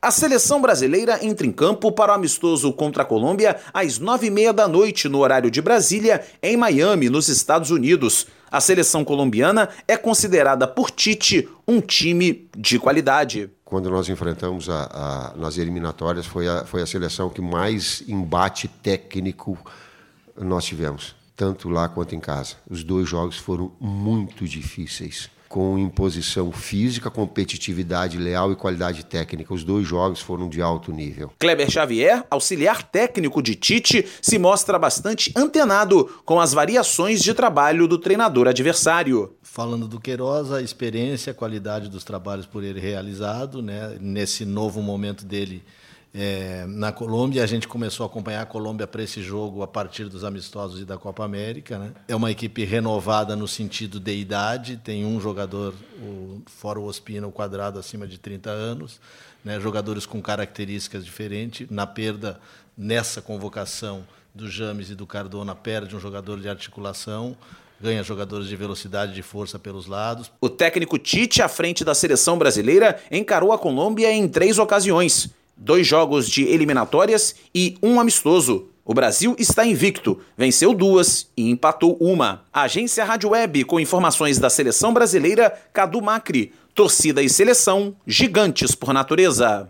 A seleção brasileira entra em campo para o amistoso contra a Colômbia às nove e meia da noite, no horário de Brasília, em Miami, nos Estados Unidos. A seleção colombiana é considerada por Tite um time de qualidade. Quando nós enfrentamos a, a, nas eliminatórias, foi a, foi a seleção que mais embate técnico nós tivemos, tanto lá quanto em casa. Os dois jogos foram muito difíceis com imposição física, competitividade leal e qualidade técnica. Os dois jogos foram de alto nível. Kleber Xavier, auxiliar técnico de Tite, se mostra bastante antenado com as variações de trabalho do treinador adversário. Falando do Queiroz, a experiência, a qualidade dos trabalhos por ele realizado, né, nesse novo momento dele é, na Colômbia. A gente começou a acompanhar a Colômbia para esse jogo a partir dos amistosos e da Copa América. Né? É uma equipe renovada no sentido de idade, tem um jogador, o, fora o Ospina, o quadrado acima de 30 anos, né? jogadores com características diferentes. Na perda, nessa convocação do James e do Cardona, perde um jogador de articulação ganha jogadores de velocidade e de força pelos lados. O técnico Tite, à frente da seleção brasileira, encarou a Colômbia em três ocasiões dois jogos de eliminatórias e um amistoso. O Brasil está invicto, venceu duas e empatou uma. A agência Rádio Web, com informações da seleção brasileira, Cadu Macri. Torcida e seleção, gigantes por natureza.